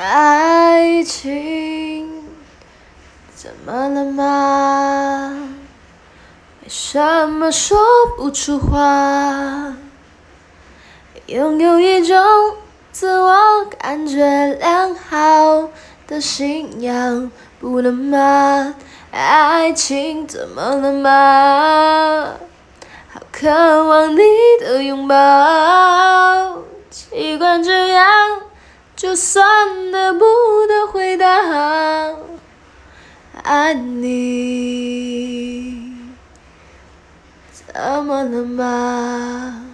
爱情怎么了吗？为什么说不出话？拥有一种自我感觉良好的信仰，不能吗？爱情怎么了吗？好渴望你的拥抱，习惯这样。就算得不到回答，爱你怎么了吗？